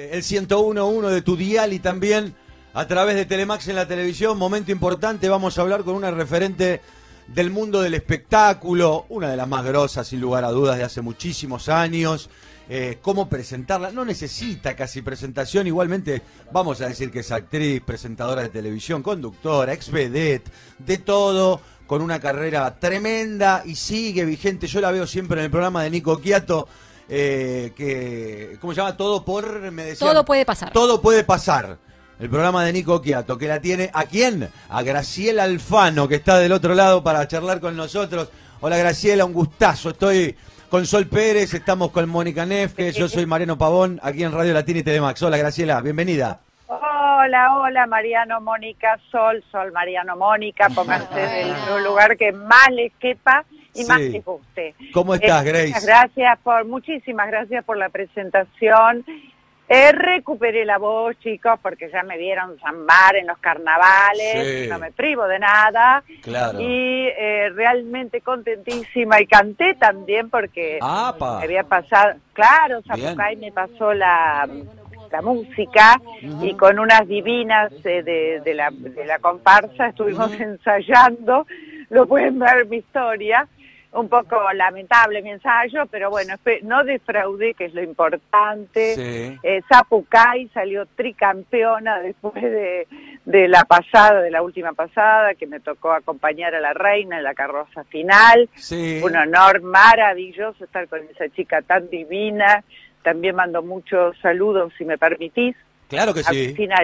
Eh, el 101.1 de tu dial y también a través de Telemax en la televisión. Momento importante, vamos a hablar con una referente del mundo del espectáculo, una de las más grosas, sin lugar a dudas, de hace muchísimos años. Eh, cómo presentarla, no necesita casi presentación, igualmente vamos a decir que es actriz, presentadora de televisión, conductora, ex vedette, de todo, con una carrera tremenda y sigue vigente. Yo la veo siempre en el programa de Nico Quiato eh, que, ¿cómo se llama? Todo por, me decía, Todo puede pasar. Todo puede pasar. El programa de Nico Quiato, que la tiene, ¿a quién? A Graciela Alfano, que está del otro lado para charlar con nosotros. Hola Graciela, un gustazo. Estoy con Sol Pérez, estamos con Mónica Nefke, yo soy Mariano Pavón, aquí en Radio Latina y Telemax. Hola Graciela, bienvenida. Hola, hola Mariano, Mónica, Sol, Sol, Mariano, Mónica, pónganse en un lugar que más les quepa y más les guste. ¿Cómo estás, Eh, Grace? muchas Gracias por, muchísimas gracias por la presentación. Eh, recuperé la voz, chicos, porque ya me vieron zambar en los carnavales, Sí. no me privo de nada. Claro. Y eh, realmente contentísima y canté también porque ¡Apa! me había pasado, claro. Zapucay me pasó la, la música y con unas divinas eh, de, de la, de la comparsa estuvimos ensayando, lo pueden ver mi historia, un poco lamentable mi ensayo, pero bueno, no defraudé, que es lo importante. Sí. Eh, Zapucay salió tricampeona después de, de la pasada, de la última pasada, que me tocó acompañar a la reina en la carroza final. Sí. Un honor maravilloso estar con esa chica tan divina. También mando muchos saludos, si me permitís, Claro que sí. Agostina,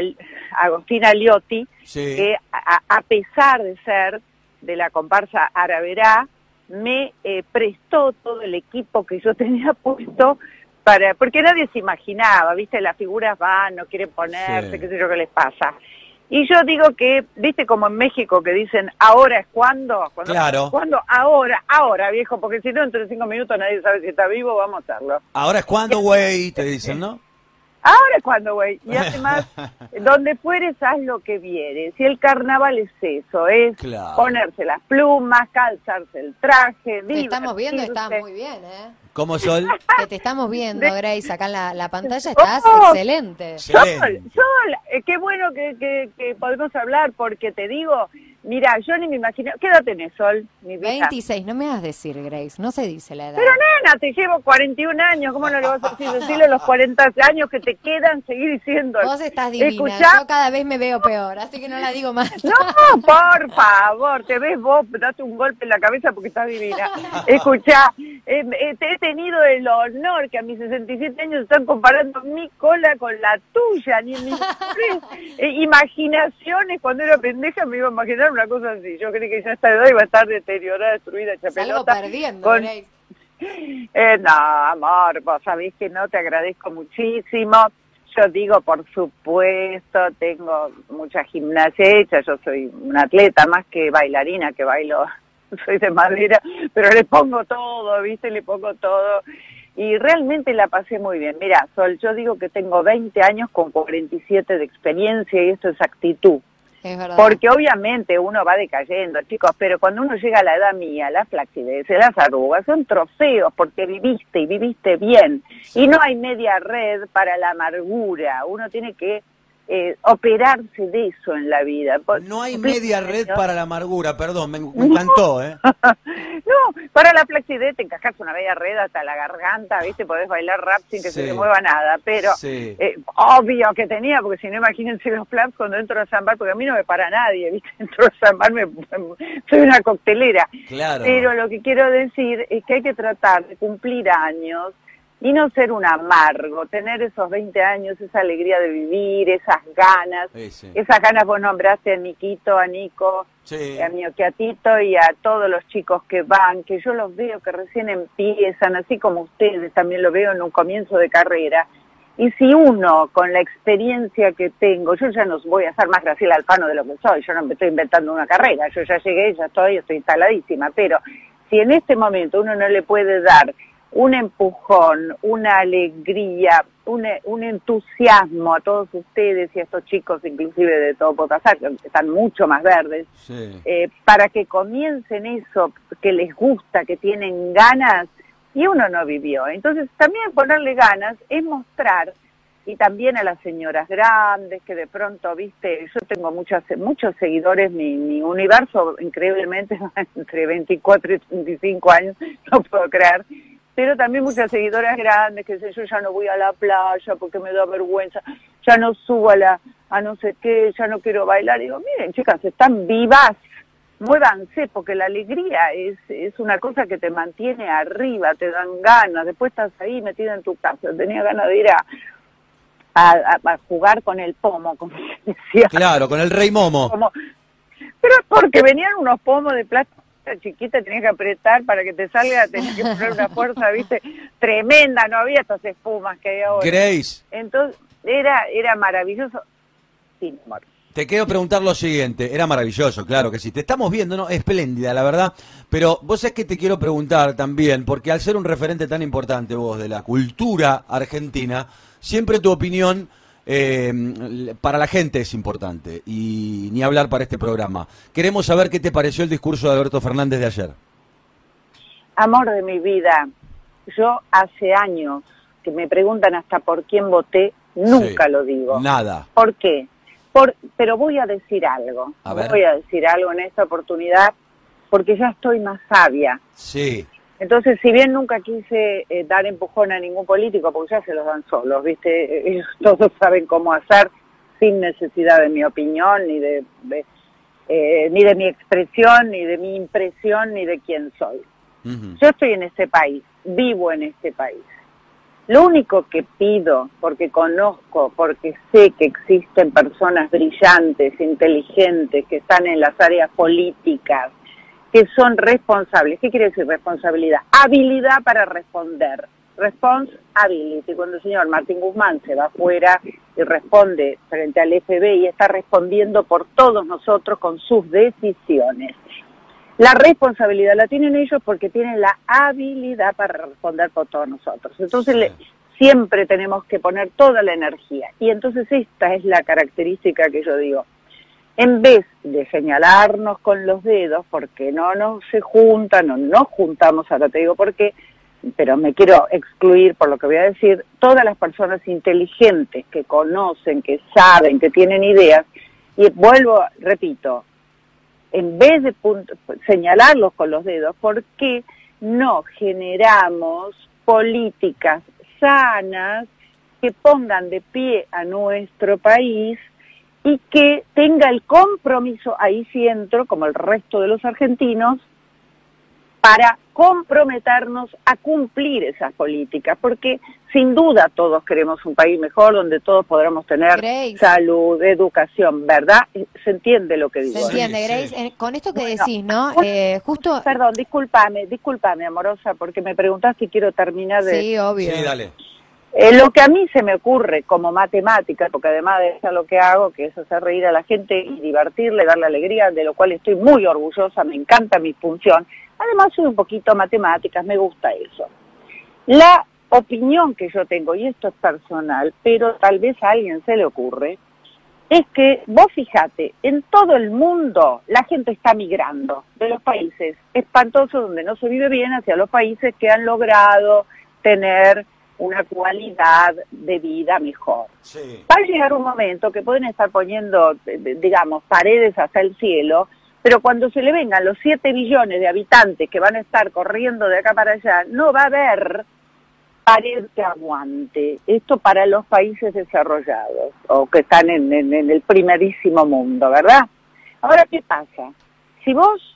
Agostina Liotti, Sí. que a, a pesar de ser de la comparsa Araverá, me eh, prestó todo el equipo que yo tenía puesto para, porque nadie se imaginaba, viste, las figuras van, no quieren ponerse, Sí. qué sé yo qué les pasa. Y yo digo que, viste, como en México que dicen, ahora es cuando, cuando Claro. ¿Cuándo? Ahora, ahora, viejo, porque si no, dentro de cinco minutos nadie sabe si está vivo, vamos a hacerlo. Ahora es cuando, güey, te dicen, ¿no? Ahora es cuando, güey. Y además, donde fueres, haz lo que vieres. Y el carnaval es eso, es Claro. ponerse las plumas, calzarse el traje, Te estamos viendo, estás muy bien, ¿eh? ¿Cómo, Sol? Que te estamos viendo, Grace, acá en la, la pantalla estás Oh. excelente. Sol. Sol, eh, qué bueno que, que, que podemos hablar, porque te digo, mira, yo ni me imagino, ¿qué edad tenés, Sol? Mi vieja? 26, no me vas a decir, Grace, no se dice la edad. Pero nena, te llevo 41 años, ¿cómo no le vas a decir? Decirle los 40 años que te quedan, seguir diciendo. Vos estás divina, Escuchá, yo cada vez me veo peor, así que no la digo más. No, por favor, te ves vos, date un golpe en la cabeza porque estás divina. Escuchá, eh, eh, he tenido el honor que a mis 67 años están comparando mi cola con la tuya, ni en mis eh, imaginaciones cuando era pendeja me iba a imaginar una cosa así. Yo creí que ya a esta edad iba a estar deteriorada, destruida, hecha pelota. perdiendo, con- eh, no, amor, vos sabés que no, te agradezco muchísimo. Yo digo, por supuesto, tengo mucha gimnasia hecha, yo soy una atleta más que bailarina, que bailo, soy de madera, pero le pongo todo, ¿viste? Le pongo todo. Y realmente la pasé muy bien. Mira, Sol, yo digo que tengo 20 años con 47 de experiencia y esto es actitud. Es. Porque obviamente uno va decayendo, chicos, pero cuando uno llega a la edad mía, la flacidez, las arrugas, son trofeos porque viviste y viviste bien. Y no hay media red para la amargura. Uno tiene que eh, operarse de eso en la vida. No hay media red años. para la amargura, perdón, me, me encantó, ¿eh? no, para la flacidez te encajas una media red hasta la garganta, ¿viste? Podés bailar rap sin que Sí. se te mueva nada, pero Sí. eh, obvio que tenía, porque si no imagínense los flaps cuando entro a zambar, porque a mí no me para nadie, ¿viste? Entro a zambar, me, soy una coctelera. Claro. Pero lo que quiero decir es que hay que tratar de cumplir años y no ser un amargo, tener esos 20 años, esa alegría de vivir, esas ganas. Sí, sí. Esas ganas vos nombraste a Niquito, a Nico, Sí. a mi Oquiatito y a todos los chicos que van, que yo los veo que recién empiezan, así como ustedes, también lo veo en un comienzo de carrera. Y si uno, con la experiencia que tengo, yo ya no voy a ser más Graciela Alfano de lo que soy, yo no me estoy inventando una carrera, yo ya llegué, ya estoy, estoy instaladísima, pero si en este momento uno no le puede dar un empujón, una alegría, un, un entusiasmo a todos ustedes y a estos chicos, inclusive de todo pasar, que están mucho más verdes, Sí. eh, para que comiencen eso que les gusta, que tienen ganas, y uno no vivió. Entonces, también ponerle ganas es mostrar y también a las señoras grandes que de pronto, viste, yo tengo muchas, muchos seguidores, mi, mi universo increíblemente entre 24 y 35 años, no puedo creer, pero también muchas seguidoras grandes que dicen yo ya no voy a la playa porque me da vergüenza, ya no subo a la, a no sé qué, ya no quiero bailar. digo, miren chicas, están vivas, muévanse, porque la alegría es, es una cosa que te mantiene arriba, te dan ganas, después estás ahí metida en tu casa, tenía ganas de ir a, a, jugar con el pomo, como se decía. Claro, con el rey momo. pero porque venían unos pomos de chiquita, tenías que apretar para que te salga, tenías que poner una fuerza, viste, tremenda, no había estas espumas que hay ahora. Grace. Entonces, era, era maravilloso. Sin amor. Te quiero preguntar lo siguiente, era maravilloso, claro que sí, te estamos viendo, ¿no? Espléndida, la verdad, pero vos es que te quiero preguntar también, porque al ser un referente tan importante vos de la cultura argentina, siempre tu opinión eh, para la gente es importante, y ni hablar para este programa. Queremos saber qué te pareció el discurso de Alberto Fernández de ayer. Amor de mi vida, yo hace años que me preguntan hasta por quién voté, nunca lo digo. Nada. ¿Por qué? pero voy a decir algo. Voy a decir algo en esta oportunidad porque ya estoy más sabia. Sí. Entonces, si bien nunca quise eh, dar empujón a ningún político, porque ya se los dan solos, ¿viste? Ellos todos saben cómo hacer sin necesidad de mi opinión, ni de, eh, ni de mi expresión, ni de mi impresión, ni de quién soy. Yo estoy en este país, vivo en este país. Lo único que pido, porque conozco, porque sé que existen personas brillantes, inteligentes, que están en las áreas políticas, que son responsables. ¿Qué quiere decir responsabilidad? Habilidad para responder. Responsibility. Cuando el señor Martín Guzmán se va afuera y responde frente al FBI, está respondiendo por todos nosotros con sus decisiones. La responsabilidad la tienen ellos porque tienen la habilidad para responder por todos nosotros. Entonces siempre tenemos que poner toda la energía. Y entonces esta es la característica que yo digo. En vez de señalarnos con los dedos, porque no nos se juntan, no nos juntamos, ahora te digo por qué, pero me quiero excluir por lo que voy a decir, todas las personas inteligentes que conocen, que saben, que tienen ideas, y vuelvo, repito, en vez de señalarlos con los dedos, ¿por qué no generamos políticas sanas que pongan de pie a nuestro país y que tenga el compromiso, ahí sí entro, como el resto de los argentinos, para comprometernos a cumplir esas políticas, porque sin duda todos queremos un país mejor donde todos podamos tener salud, educación, ¿verdad? Se entiende lo que digo. Se entiende, Grace. Con esto que decís, ¿no? Eh, justo... Perdón, discúlpame, discúlpame, amorosa, porque me preguntaste y quiero terminar de... Sí, obvio. Sí, dale. Eh, lo que a mí se me ocurre como matemática, porque además de eso lo que hago, que es hacer reír a la gente y divertirle, darle alegría, de lo cual estoy muy orgullosa, me encanta mi función, Además soy un poquito matemáticas, me gusta eso. La opinión que yo tengo, y esto es personal, pero tal vez a alguien se le ocurre, es que vos fijate, en todo el mundo la gente está migrando de los países espantosos donde no se vive bien hacia los países que han logrado tener una cualidad de vida mejor. Va a llegar un momento que pueden estar poniendo, digamos, paredes hasta el cielo pero cuando se le vengan los 7 billones de habitantes que van a estar corriendo de acá para allá, no va a haber pared que aguante. Esto para los países desarrollados o que están en, el primerísimo mundo, ¿verdad? Ahora, ¿qué pasa? Si vos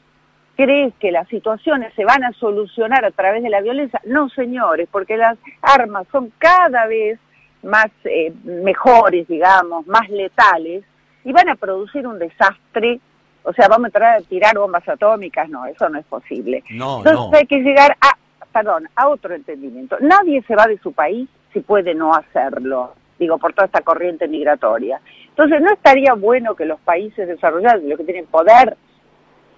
crees que las situaciones se van a solucionar a través de la violencia, no señores, porque las armas son cada vez más eh, mejores, digamos, más letales, y van a producir un desastre o sea, vamos a entrar a tirar bombas atómicas, no, eso no es posible. No, Entonces hay que llegar a, perdón, a otro entendimiento. Nadie se va de su país si puede no hacerlo, digo, por toda esta corriente migratoria. Entonces, ¿no estaría bueno que los países desarrollados, los que tienen poder,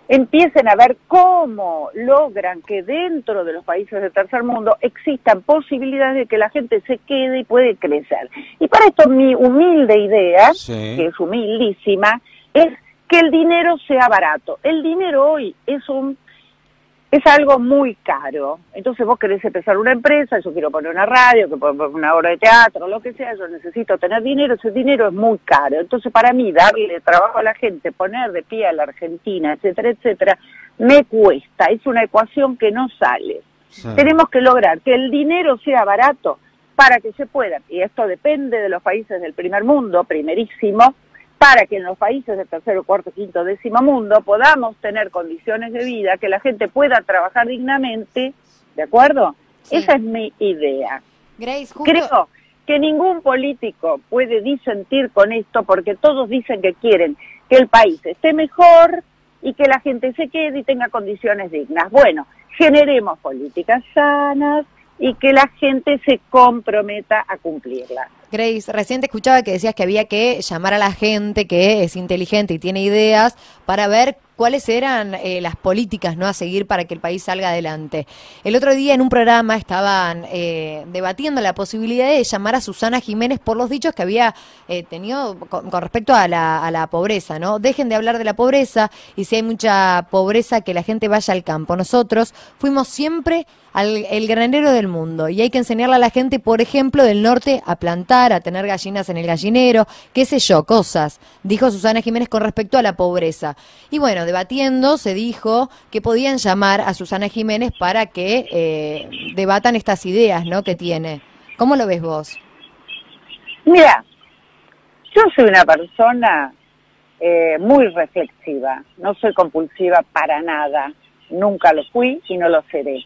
empiecen a ver cómo logran que dentro de los países del tercer mundo existan posibilidades de que la gente se quede y puede crecer. Y para esto mi humilde idea, que es humildísima, es que el dinero sea barato. El dinero hoy es un es algo muy caro. Entonces vos querés empezar una empresa, yo quiero poner una radio, que poner una obra de teatro, lo que sea, yo necesito tener dinero, ese dinero es muy caro. Entonces para mí darle trabajo a la gente, poner de pie a la Argentina, etcétera, etcétera, me cuesta. Es una ecuación que no sale. Tenemos que lograr que el dinero sea barato para que se pueda, y esto depende de los países del primer mundo, primerísimo, para que en los países del tercero, cuarto, quinto, décimo mundo podamos tener condiciones de vida, que la gente pueda trabajar dignamente, ¿de acuerdo? Esa es mi idea. Grace, Creo que ningún político puede disentir con esto porque todos dicen que quieren que el país esté mejor y que la gente se quede y tenga condiciones dignas. Bueno, generemos políticas sanas, y que la gente se comprometa a cumplirla. Grace, recién te escuchaba que decías que había que llamar a la gente que es inteligente y tiene ideas para ver cuáles eran eh, las políticas no a seguir para que el país salga adelante. El otro día en un programa estaban eh, debatiendo la posibilidad de llamar a Susana Jiménez por los dichos que había eh, tenido con, respecto a la, pobreza, ¿no? Dejen de hablar de la pobreza y si hay mucha pobreza que la gente vaya al campo. Nosotros fuimos siempre al el granero del mundo y hay que enseñarle a la gente, por ejemplo, del norte a plantar, a tener gallinas en el gallinero, qué sé yo, cosas, dijo Susana Jiménez con respecto a la pobreza. Y bueno, debatiendo se dijo que podían llamar a Susana Jiménez para que eh, debatan estas ideas ¿no? que tiene. ¿Cómo lo ves vos? Mira, yo soy una persona eh, muy reflexiva, no soy compulsiva para nada, nunca lo fui y no lo seré.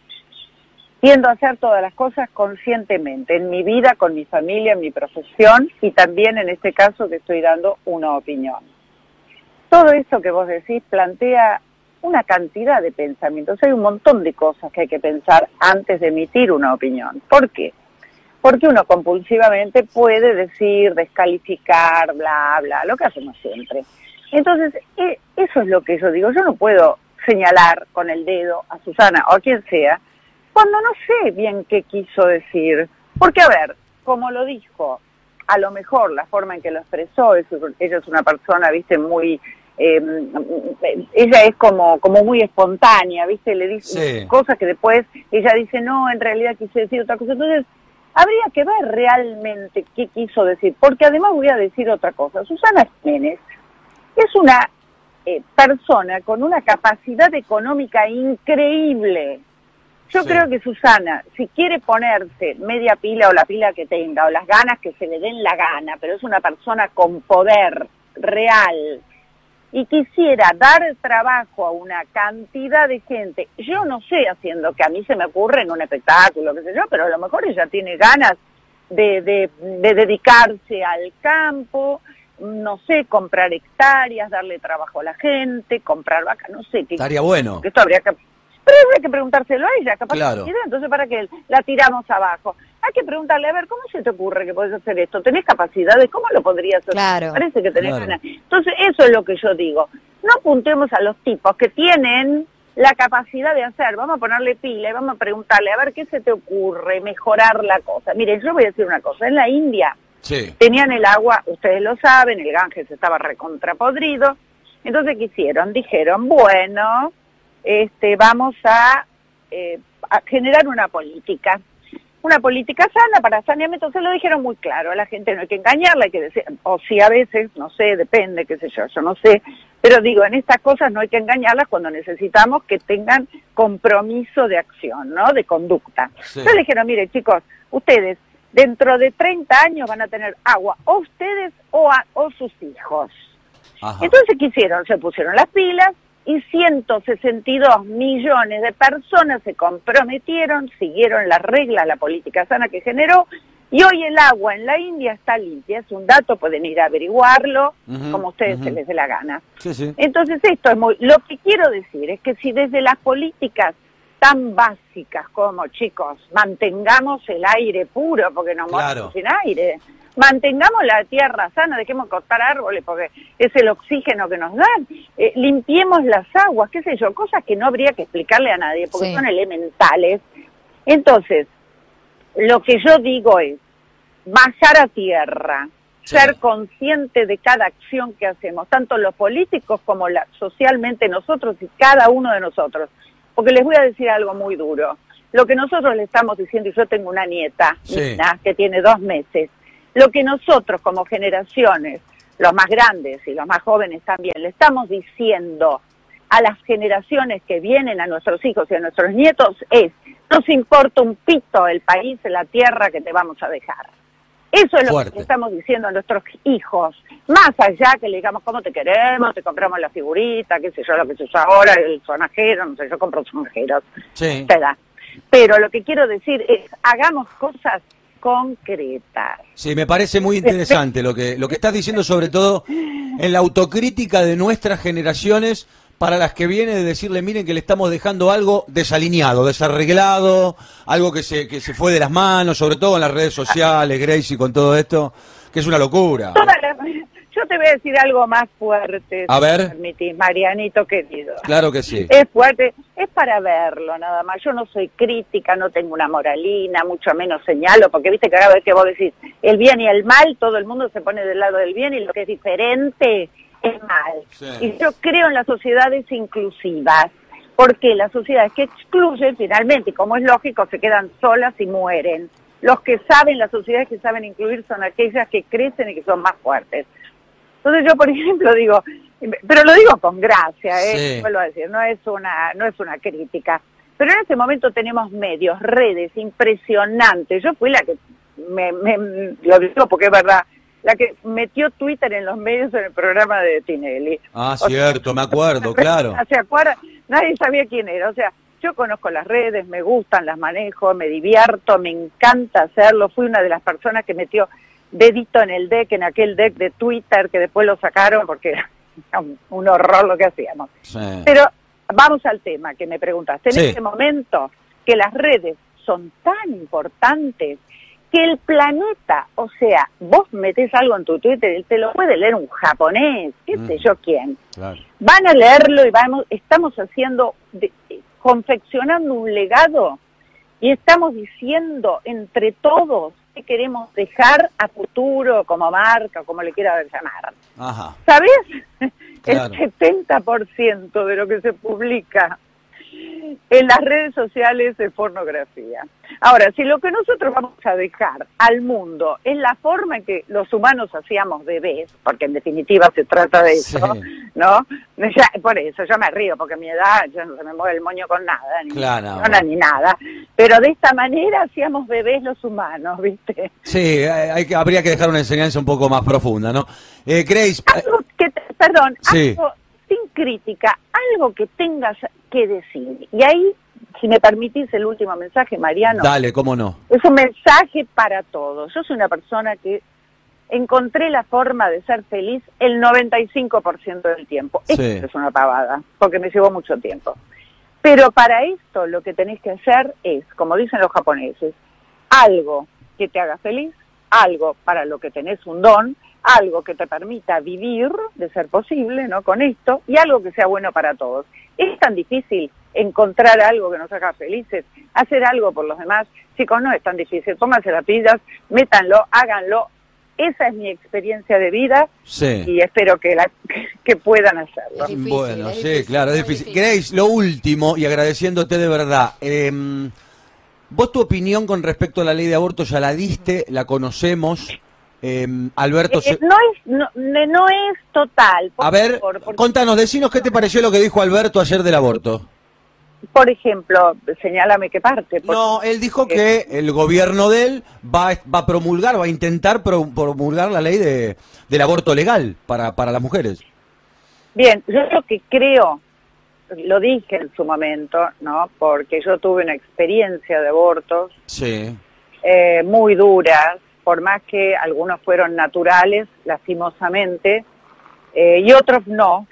Tiendo a hacer todas las cosas conscientemente, en mi vida, con mi familia, en mi profesión y también en este caso que estoy dando una opinión todo eso que vos decís plantea una cantidad de pensamientos. Hay un montón de cosas que hay que pensar antes de emitir una opinión. ¿Por qué? Porque uno compulsivamente puede decir, descalificar, bla, bla, lo que hacemos siempre. Entonces, e, eso es lo que yo digo. Yo no puedo señalar con el dedo a Susana o a quien sea cuando no sé bien qué quiso decir. Porque, a ver, como lo dijo, a lo mejor la forma en que lo expresó, ella es una persona, viste, muy... Eh, ella es como, como muy espontánea, viste, le dice cosas que después ella dice, no, en realidad quise decir otra cosa. Entonces, habría que ver realmente qué quiso decir, porque además voy a decir otra cosa. Susana Jiménez es una eh, persona con una capacidad económica increíble. Yo creo que Susana, si quiere ponerse media pila o la pila que tenga, o las ganas que se le den la gana, pero es una persona con poder real y quisiera dar trabajo a una cantidad de gente, yo no sé haciendo que a mí se me ocurre en un espectáculo, qué sé yo, pero a lo mejor ella tiene ganas de, de, de dedicarse al campo, no sé, comprar hectáreas, darle trabajo a la gente, comprar vaca, no sé. qué Estaría bueno. Esto habría que hay que preguntárselo a ella, capaz claro. que entonces para que la tiramos abajo. Hay que preguntarle, a ver, ¿cómo se te ocurre que podés hacer esto? ¿Tenés capacidades? ¿Cómo lo podrías hacer? Claro. Parece que tenés ganas. Entonces, eso es lo que yo digo. No apuntemos a los tipos que tienen la capacidad de hacer, vamos a ponerle pila y vamos a preguntarle, a ver, ¿qué se te ocurre mejorar la cosa? Mire, yo voy a decir una cosa, en la India tenían el agua, ustedes lo saben, el Ganges estaba recontrapodrido, entonces ¿qué hicieron? Dijeron, bueno, este, vamos eh, a, generar una política una política sana para saneamiento, se lo dijeron muy claro, a la gente no hay que engañarla, hay que decir, o sí a veces, no sé, depende, qué sé yo, yo no sé, pero digo, en estas cosas no hay que engañarlas cuando necesitamos que tengan compromiso de acción, ¿no? De conducta. Entonces dijeron, mire chicos, ustedes dentro de 30 años van a tener agua, o ustedes o, o sus hijos. Entonces, ¿qué hicieron? Se pusieron las pilas, y 162 millones de personas se comprometieron, siguieron las reglas, la política sana que generó, y hoy el agua en la India está limpia, es un dato, pueden ir a averiguarlo como ustedes se les dé la gana. Entonces esto es muy, lo que quiero decir es que si desde las políticas tan básicas como chicos, mantengamos el aire puro, porque no morimos sin aire, mantengamos la tierra sana, dejemos cortar árboles porque es el oxígeno que nos dan, eh, limpiemos las aguas, qué sé yo, cosas que no habría que explicarle a nadie porque son elementales. Entonces, lo que yo digo es bajar a tierra, ser consciente de cada acción que hacemos, tanto los políticos como la, socialmente nosotros y cada uno de nosotros. porque les voy a decir algo muy duro. Lo que nosotros le estamos diciendo, y yo tengo una nieta, Sí. Nina, que tiene dos meses, lo que nosotros como generaciones, los más grandes y los más jóvenes también, le estamos diciendo a las generaciones que vienen, a nuestros hijos y a nuestros nietos, es, nos importa un pito el país, la tierra que te vamos a dejar. Eso es lo Fuerte. que estamos diciendo a nuestros hijos. Más allá que le digamos cómo te queremos, te compramos la figurita, qué sé yo, lo que se usa ahora, el sonajero, no sé, yo compro sonajeros, Sí. Pero lo que quiero decir es, hagamos cosas concretas. Sí, me parece muy interesante lo que, lo que estás diciendo, sobre todo en la autocrítica de nuestras generaciones, para las que viene de decirle, miren que le estamos dejando algo desalineado, desarreglado, algo que se, que se fue de las manos, sobre todo en las redes sociales, Gracie, con todo esto, que es una locura. Toda la- yo te voy a decir algo más fuerte, A si ver. me permitís, Marianito querido. Claro que sí. Es fuerte, es para verlo nada más. Yo no soy crítica, no tengo una moralina, mucho menos señalo, porque viste que cada vez que vos decís el bien y el mal, todo el mundo se pone del lado del bien y lo que es diferente es mal. Sí. Y yo creo en las sociedades inclusivas, porque las sociedades que excluyen finalmente, y como es lógico, se quedan solas y mueren. Los que saben, las sociedades que saben incluir son aquellas que crecen y que son más fuertes. Entonces yo, por ejemplo, digo, pero lo digo con gracia, ¿eh? Sí. vuelvo a decir, no es una, no es una crítica. Pero en este momento tenemos medios, redes impresionantes. Yo fui la que, me, me- lo digo porque es verdad, la que metió Twitter en los medios en el programa de Tinelli. Ah, O sea, cierto, me acuerdo, claro. ¿Se acuerdan? Nadie sabía quién era. O sea, yo conozco las redes, me gustan, las manejo, me divierto, me encanta hacerlo. Fui una de las personas que metió dedito en el deck, en aquel deck de Twitter que después lo sacaron porque era un- un horror lo que hacíamos. Sí. Pero vamos al tema que me preguntaste. En Sí. este momento que las redes son tan importantes que el planeta, o sea, vos metés algo en tu Twitter y te lo puede leer un japonés, qué sé Mm. yo quién Claro. van a leerlo y vamos, estamos haciendo, de- confeccionando un legado y estamos diciendo entre todos qué queremos dejar a futuro como marca, como le quiera llamar. Ajá. ¿Sabes? Claro. El 70% de lo que se publica en las redes sociales es pornografía. Ahora, si lo que nosotros vamos a dejar al mundo es la forma en que los humanos hacíamos bebés, porque en definitiva se trata de eso, Sí. ¿no? Ya- por eso yo me río, porque a mi edad ya no se me mueve el moño con nada, ni, Claro. no, ni nada. Pero de esta manera hacíamos bebés los humanos, ¿viste? Sí, hay habría que dejar una enseñanza un poco más profunda, ¿no? Eh, Grace, algo que, perdón, Sí. algo sin crítica, algo que tengas que decir. Y ahí, si me permitís el último mensaje, Mariano, dale, cómo no. es un mensaje para todos. Yo soy una persona que encontré la forma de ser feliz el 95% del tiempo. Sí. Esto es una pavada, porque me llevó mucho tiempo. Pero para esto lo que tenés que hacer es, como dicen los japoneses, algo que te haga feliz, algo para lo que tenés un don, algo que te permita vivir, de ser posible, ¿no? Con esto, y algo que sea bueno para todos. Es tan difícil encontrar algo que nos haga felices, hacer algo por los demás. Chicos, no es tan difícil. Pónganse las pilas, métanlo, háganlo. Esa es mi experiencia de vida Sí. y espero que, la, que puedan hacerlo. Es difícil, bueno, es sí, difícil, claro, es difícil. difícil. Grace, lo último, y agradeciéndote de verdad, eh, vos tu opinión con respecto a la ley de aborto ya la diste, la conocemos. eh, Alberto, Eh, se- no es no, no es total. por a ver, contanos, decinos qué te pareció lo que dijo Alberto ayer del aborto. por ejemplo, señálame qué parte. No, él dijo que el gobierno de él va, a- va a promulgar, va a intentar pro- promulgar la ley de, del aborto legal para, para las mujeres. Bien, yo lo que creo, lo dije en su momento, ¿no? Porque yo tuve una experiencia de abortos Sí. eh, muy duras, por más que algunos fueron naturales, lastimosamente, eh, y otros no.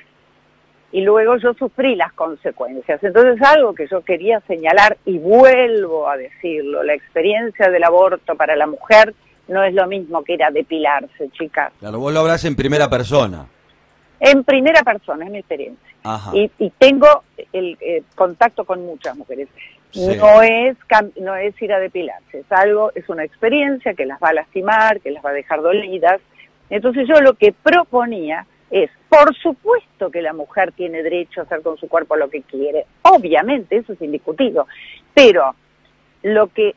Y luego yo sufrí las consecuencias. Entonces algo que yo quería señalar y vuelvo a decirlo, la experiencia del aborto para la mujer no es lo mismo que ir a depilarse, chicas. Claro, vos lo hablas en primera persona. En primera persona, es mi experiencia. Y, y tengo el eh, contacto con muchas mujeres. Sí. No es no es ir a depilarse, es algo, es una experiencia que las va a lastimar, que las va a dejar dolidas. Entonces yo lo que proponía es, por supuesto que la mujer tiene derecho a hacer con su cuerpo lo que quiere, obviamente, eso es indiscutido, pero lo que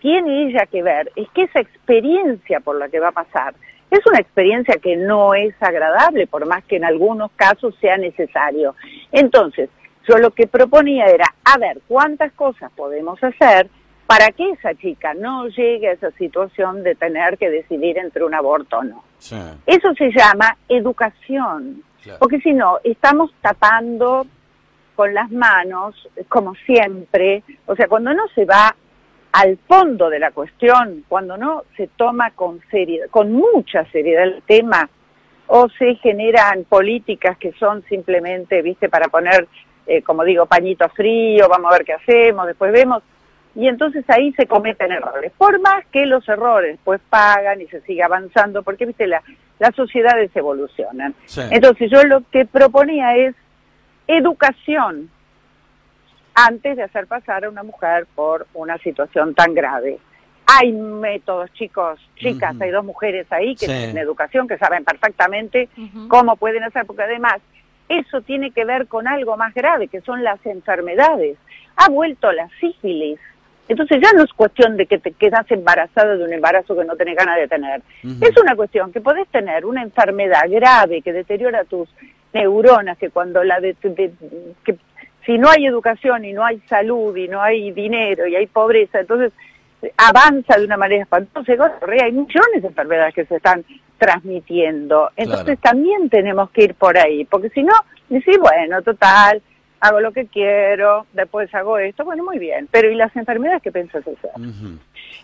tiene ella que ver es que esa experiencia por la que va a pasar es una experiencia que no es agradable, por más que en algunos casos sea necesario. Entonces, yo lo que proponía era, a ver, ¿cuántas cosas podemos hacer para que esa chica no llegue a esa situación de tener que decidir entre un aborto o no? Eso se llama educación, porque si no, estamos tapando con las manos, como siempre, o sea, cuando no se va al fondo de la cuestión, cuando no se toma con seriedad, con mucha seriedad el tema, o se generan políticas que son simplemente, viste, para poner, eh, como digo, pañito frío, vamos a ver qué hacemos, después vemos, y entonces ahí se cometen errores. Por más que los errores pues pagan y se sigue avanzando, porque viste, la, las sociedades evolucionan. Entonces yo lo que proponía es educación antes de hacer pasar a una mujer por una situación tan grave. Hay métodos, chicos, chicas, hay dos mujeres ahí que tienen educación, que saben perfectamente cómo pueden hacer, porque además eso tiene que ver con algo más grave, que son las enfermedades. Ha vuelto la sífilis. Entonces ya no es cuestión de que te quedas embarazada de un embarazo que no tenés ganas de tener. Es una cuestión que podés tener una enfermedad grave que deteriora tus neuronas, que cuando la de, que si no hay educación y no hay salud y no hay dinero y hay pobreza, entonces avanza de una manera espantosa. Hay millones de enfermedades que se están transmitiendo. Entonces también tenemos que ir por ahí, porque si no, decís, bueno, total, hago lo que quiero, después hago esto, bueno, muy bien, pero ¿y las enfermedades que piensas hacer?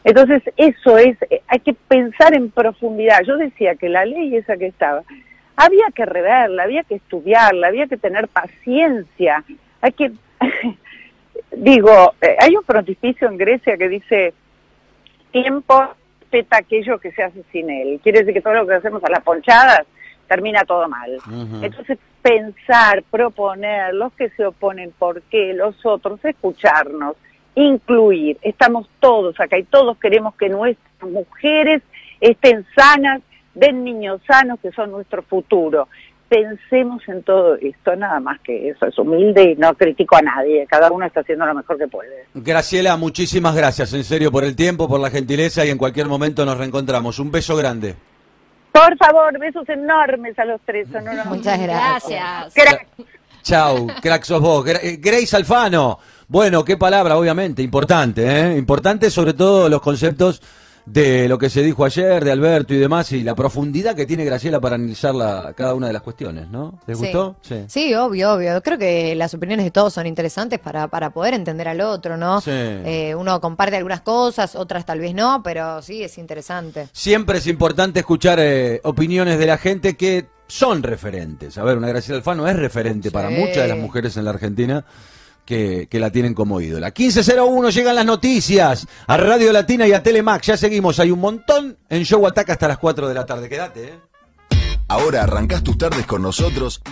Entonces, eso es, eh, hay que pensar en profundidad. Yo decía que la ley esa que estaba, había que reverla, había que estudiarla, había que tener paciencia, hay que, digo, eh, hay un frontispicio en Grecia que dice, tiempo respeta aquello que se hace sin él. Quiere decir que todo lo que hacemos a las ponchadas termina todo mal. Entonces, pensar, proponer, los que se oponen, por qué, los otros, escucharnos, incluir. Estamos todos acá y todos queremos que nuestras mujeres estén sanas, den niños sanos que son nuestro futuro pensemos en todo esto, nada más que eso, es humilde y no critico a nadie, cada uno está haciendo lo mejor que puede. Graciela, muchísimas gracias, en serio, por el tiempo, por la gentileza y en cualquier momento nos reencontramos. Un beso grande. Por favor, besos enormes a los tres. Muchas gracias. Chao, crack sos vos. Eh, Grace Alfano. Bueno, qué palabra, obviamente, importante, ¿eh? Importante sobre todo los conceptos de lo que se dijo ayer, de Alberto y demás, y la profundidad que tiene Graciela para analizar la, cada una de las cuestiones, ¿no? ¿Les gustó? Sí. obvio, obvio. Creo que las opiniones de todos son interesantes para, para poder entender al otro, ¿no? Eh, uno comparte algunas cosas, otras tal vez no, pero sí, es interesante. Siempre es importante escuchar eh, opiniones de la gente que son referentes. A ver, una Graciela Alfano es referente para muchas de las mujeres en la Argentina que, la tienen como ídola. 1501 llegan las noticias a Radio Latina y a Telemax. Ya seguimos, hay un montón en Show Ataca hasta las 4 de la tarde. Quédate, ¿eh? Ahora arrancás tus tardes con nosotros.